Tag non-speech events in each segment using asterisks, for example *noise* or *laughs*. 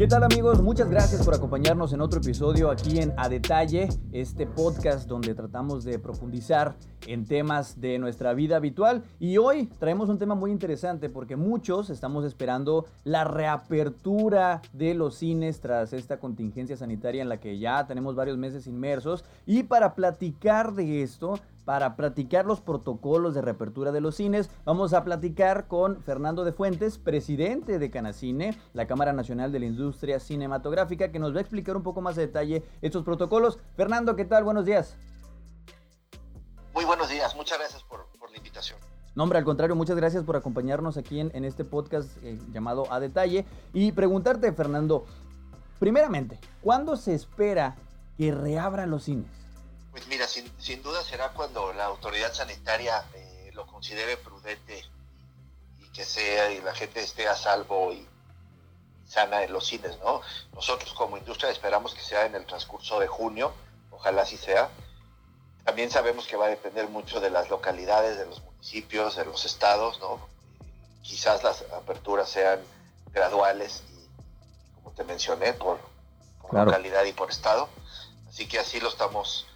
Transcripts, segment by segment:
¿Qué tal amigos? Muchas gracias por acompañarnos en otro episodio aquí en A Detalle, este podcast donde tratamos de profundizar en temas de nuestra vida habitual. Y hoy traemos un tema muy interesante porque muchos estamos esperando la reapertura de los cines tras esta contingencia sanitaria en la que ya tenemos varios meses inmersos. Y para platicar de esto, para platicar los protocolos de reapertura de los cines. Vamos a platicar con Fernando de Fuentes, presidente de Canacine, la Cámara Nacional de la Industria Cinematográfica, que nos va a explicar un poco más de detalle estos protocolos. Fernando, ¿qué tal? Buenos días. Muy buenos días, muchas gracias por, la invitación. No, hombre, al contrario, muchas gracias por acompañarnos aquí en, este podcast eh, llamado A Detalle. Y preguntarte, Fernando, primeramente, ¿cuándo se espera que reabran los cines? Pues mira, sin, sin duda será cuando la autoridad sanitaria eh, lo considere prudente y, que sea y la gente esté a salvo y sana en los cines, ¿no? Nosotros como industria esperamos que sea en el transcurso de junio, ojalá así sea. También sabemos que va a depender mucho de las localidades, de los municipios, de los estados, ¿no? Quizás las aperturas sean graduales y, como te mencioné, por, localidad y por estado. Así que así lo estamos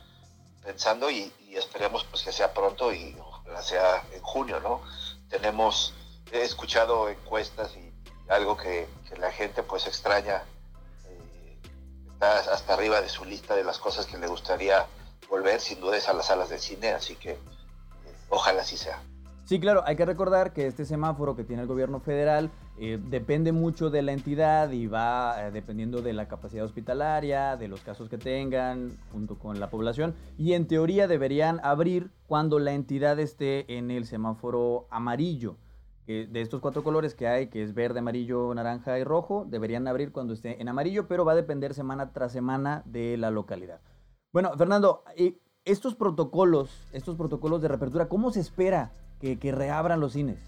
pensando y, esperemos pues que sea pronto y ojalá sea en junio, ¿no? Tenemos, he escuchado encuestas y algo que, la gente pues extraña, eh, está hasta arriba de su lista de las cosas que le gustaría volver, sin duda es a las salas de cine, así que eh, ojalá así sea. Sí, claro, hay que recordar que este semáforo que tiene el gobierno federal eh, depende mucho de la entidad y va eh, dependiendo de la capacidad hospitalaria, de los casos que tengan, junto con la población. Y en teoría deberían abrir cuando la entidad esté en el semáforo amarillo. de estos cuatro colores que hay, que es verde, amarillo, naranja y rojo, deberían abrir cuando esté en amarillo, pero va a depender semana tras semana de la localidad. Bueno, Fernando, eh, estos protocolos, estos protocolos de reapertura, ¿cómo se espera que, reabran los cines?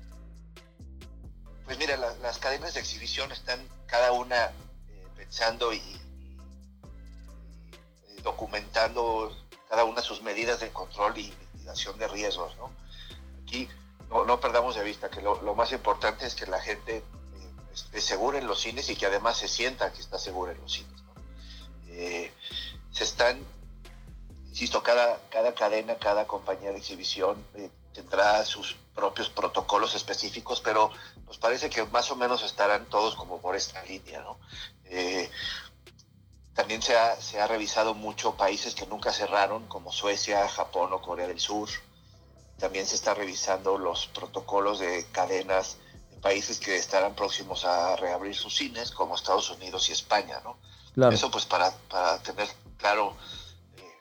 Pues mira, las cadenas de exhibición están cada una eh, pensando y, documentando cada una sus medidas de control y mitigación de riesgos. ¿no? Aquí no, perdamos de vista que lo, más importante es que la gente eh, esté segura en los cines y que además se sienta que está segura en los cines. Eh, se están, insisto, cada, cada cadena, cada compañía de exhibición tendrá sus propios protocolos específicos, pero nos parece que más o menos estarán todos como por esta línea, ¿no? Eh, también se ha, se ha, revisado mucho países que nunca cerraron, como Suecia, Japón o Corea del Sur. También se está revisando los protocolos de cadenas de países que estarán próximos a reabrir sus cines, como Estados Unidos y España, ¿no? Eso pues para, para tener claro, eh,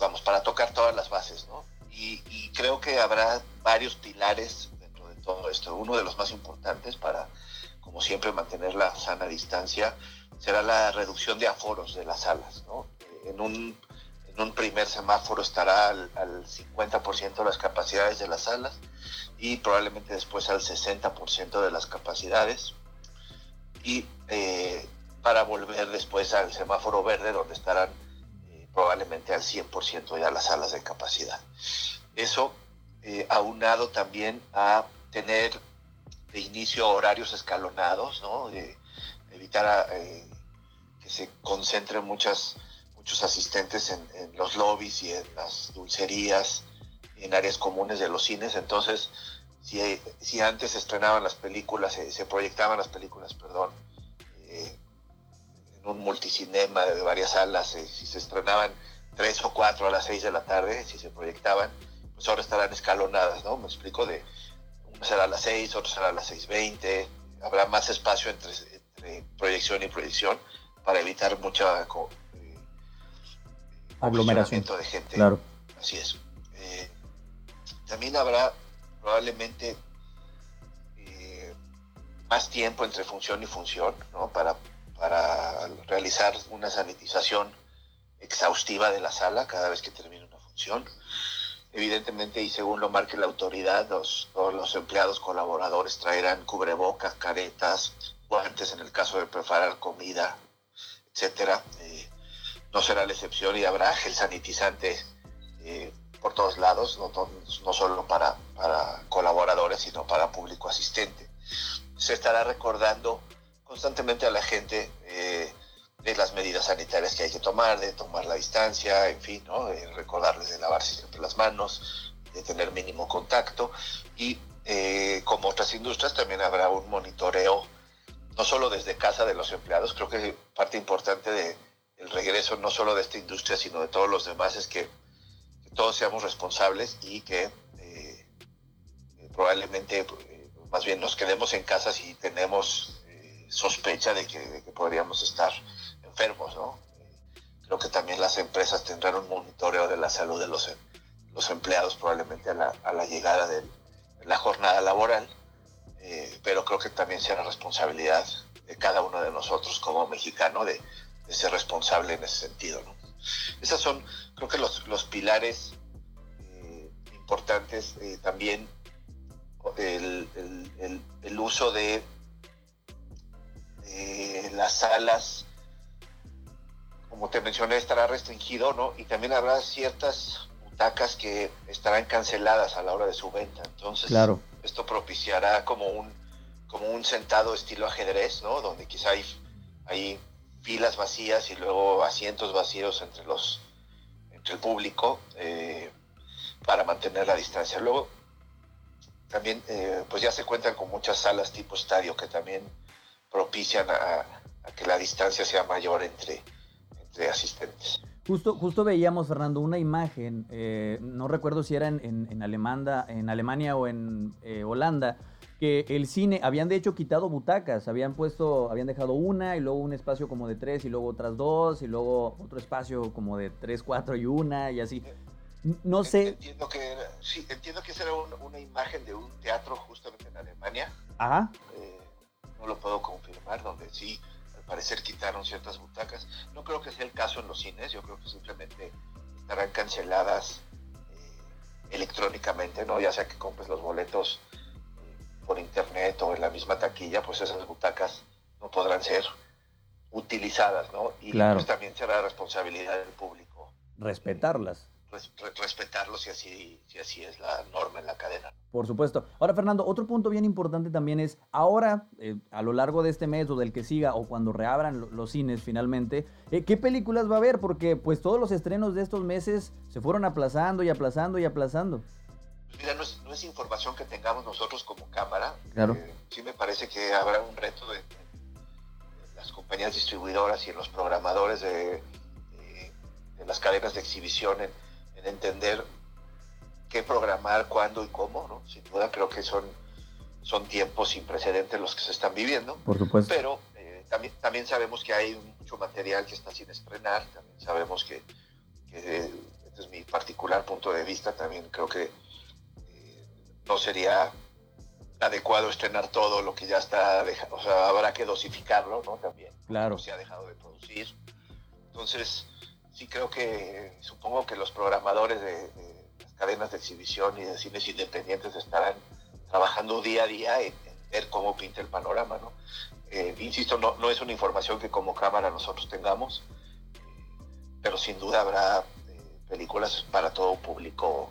vamos, para tocar todas las bases, ¿no? Y, creo que habrá varios pilares dentro de todo esto. Uno de los más importantes para, como siempre, mantener la sana distancia será la reducción de aforos de las salas. En, un, en un primer semáforo estará al, 50% de las capacidades de las salas y probablemente después al 60% de las capacidades. Y eh, para volver después al semáforo verde donde estarán probablemente al 100% ya las salas de capacidad. Eso eh, aunado también a tener de inicio horarios escalonados, ¿no? De, evitar eh, que se concentren muchas, muchos asistentes en, los lobbies y en las dulcerías, en áreas comunes de los cines. Entonces, si, si antes estrenaban las películas, se proyectaban las películas, perdón, eh, un multicinema de varias salas, eh, si se estrenaban tres o cuatro a las seis de la tarde, si se proyectaban, pues ahora estarán escalonadas, ¿no? Me explico, de una será a las seis, otra será a las seis veinte, habrá más espacio entre, proyección y proyección para evitar mucha eh, aglomeración de gente. Claro. Así es. Eh, también habrá probablemente más tiempo entre función y función, ¿no? Para realizar una sanitización exhaustiva de la sala cada vez que termine una función. Evidentemente, y según lo marque la autoridad, los, todos los empleados colaboradores traerán cubrebocas, caretas, guantes en el caso de preparar comida, etcétera. Eh, no será la excepción y habrá gel sanitizante eh, por todos lados, no, no solo para, para colaboradores, sino para público asistente. Se estará recordando constantemente a la gente eh, de las medidas sanitarias que hay que tomar, de tomar la distancia, en fin, de recordarles de lavarse siempre las manos, de tener mínimo contacto. Y eh, como otras industrias también habrá un monitoreo no solo desde casa de los empleados, creo que parte importante del el regreso no solo de esta industria, sino de todos los demás es que, todos seamos responsables y que eh, probablemente más bien nos quedemos en casa si tenemos sospecha de que podríamos estar enfermos, ¿no? Creo que también las empresas tendrán un monitoreo de la salud de los, los empleados probablemente a la, a la llegada de la jornada laboral, eh, pero creo que también será responsabilidad de cada uno de nosotros como mexicano de, de ser responsable en ese sentido. ¿no? Esos son, creo que los, los pilares eh, importantes, eh, también el, el, uso de las salas como te mencioné, estará restringido, ¿no? Y también habrá ciertas butacas que estarán canceladas a la hora de su venta. Entonces, claro. esto propiciará como un, como un sentado estilo ajedrez, ¿no? Donde quizá hay, hay filas vacías y luego asientos vacíos entre los entre el público eh, para mantener la distancia. Luego, también, eh, pues ya se cuentan con muchas salas tipo estadio que también propician a, a que la distancia sea mayor entre de asistentes. Justo, justo veíamos, Fernando, una imagen, eh, no recuerdo si era en, en, en, Alemanda, en Alemania o en eh, Holanda, que el cine, habían de hecho quitado butacas, habían puesto, habían dejado una y luego un espacio como de tres y luego otras dos y luego otro espacio como de tres, cuatro y una y así. No sé. Entiendo que, era, sí, entiendo que esa era un, una imagen de un teatro justamente en Alemania. Ajá. Eh, no lo puedo confirmar, donde sí parecer quitaron ciertas butacas. No creo que sea el caso en los cines, yo creo que simplemente estarán canceladas eh, electrónicamente, ¿no? Ya sea que compres los boletos eh, por internet o en la misma taquilla, pues esas butacas no podrán ser utilizadas, ¿no? Y claro. pues también será responsabilidad del público. Respetarlas. Res, respetarlos si así, si así es la norma en la cadena. Por supuesto. Ahora, Fernando, otro punto bien importante también es, ahora, eh, a lo largo de este mes o del que siga, o cuando reabran los cines finalmente, eh, ¿qué películas va a haber? Porque pues todos los estrenos de estos meses se fueron aplazando y aplazando y aplazando. Pues mira, no es, no es información que tengamos nosotros como cámara. Claro. Eh, sí me parece que habrá un reto de, de, las compañías distribuidoras y los programadores de, de, de las cadenas de exhibición en, en entender qué programar, cuándo y cómo, ¿no? Sin duda creo que son, son tiempos sin precedentes los que se están viviendo. Por supuesto. Pero eh, también, también sabemos que hay mucho material que está sin estrenar, también sabemos que, que este es mi particular punto de vista, también creo que eh, no sería adecuado estrenar todo lo que ya está dejado, o sea, habrá que dosificarlo, ¿no? También. Claro. Se ha dejado de producir. Entonces, sí creo que, supongo que los programadores de, las cadenas de exhibición y de cines independientes estarán trabajando día a día en, ver cómo pinta el panorama, ¿no? Eh, insisto, no, es una información que como cámara nosotros tengamos, pero sin duda habrá eh, películas para todo público,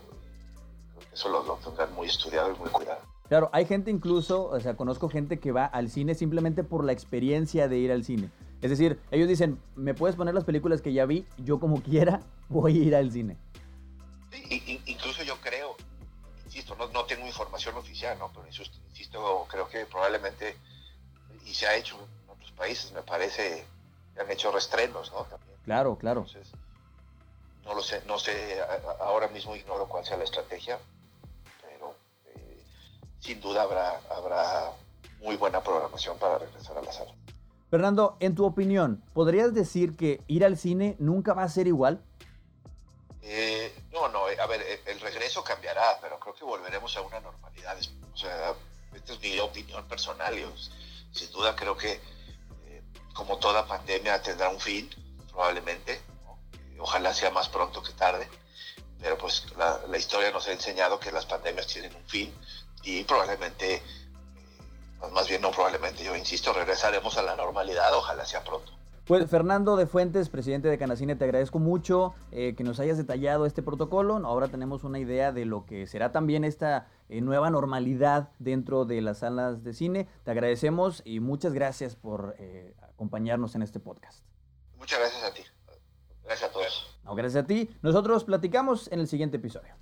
eso lo, lo tendrán muy estudiado y muy cuidado. Claro, hay gente incluso, o sea, conozco gente que va al cine simplemente por la experiencia de ir al cine. Es decir, ellos dicen, me puedes poner las películas que ya vi, yo como quiera *laughs* voy a ir al cine. Sí, incluso yo creo, insisto, no, no tengo información oficial, ¿no? pero insisto, creo que probablemente, y se ha hecho en otros países, me parece, han hecho restrenos, ¿no? También. Claro, claro. Entonces, no lo sé, no sé, ahora mismo ignoro cuál sea la estrategia, pero eh, sin duda habrá, habrá muy buena programación para regresar a la sala. Fernando, en tu opinión, ¿podrías decir que ir al cine nunca va a ser igual? Eh, no, no, a ver, el regreso cambiará, pero creo que volveremos a una normalidad. O sea, esta es mi opinión personal. Yo, sin duda creo que, eh, como toda pandemia, tendrá un fin, probablemente. Ojalá sea más pronto que tarde. Pero pues la, la, historia nos ha enseñado que las pandemias tienen un fin y probablemente, eh, más bien no probablemente, yo insisto, regresaremos a la normalidad, ojalá sea pronto. Pues Fernando de Fuentes, presidente de Canacine, te agradezco mucho eh, que nos hayas detallado este protocolo. Ahora tenemos una idea de lo que será también esta eh, nueva normalidad dentro de las salas de cine. Te agradecemos y muchas gracias por eh, acompañarnos en este podcast. Muchas gracias a ti. Gracias a todos. No, gracias a ti. Nosotros platicamos en el siguiente episodio.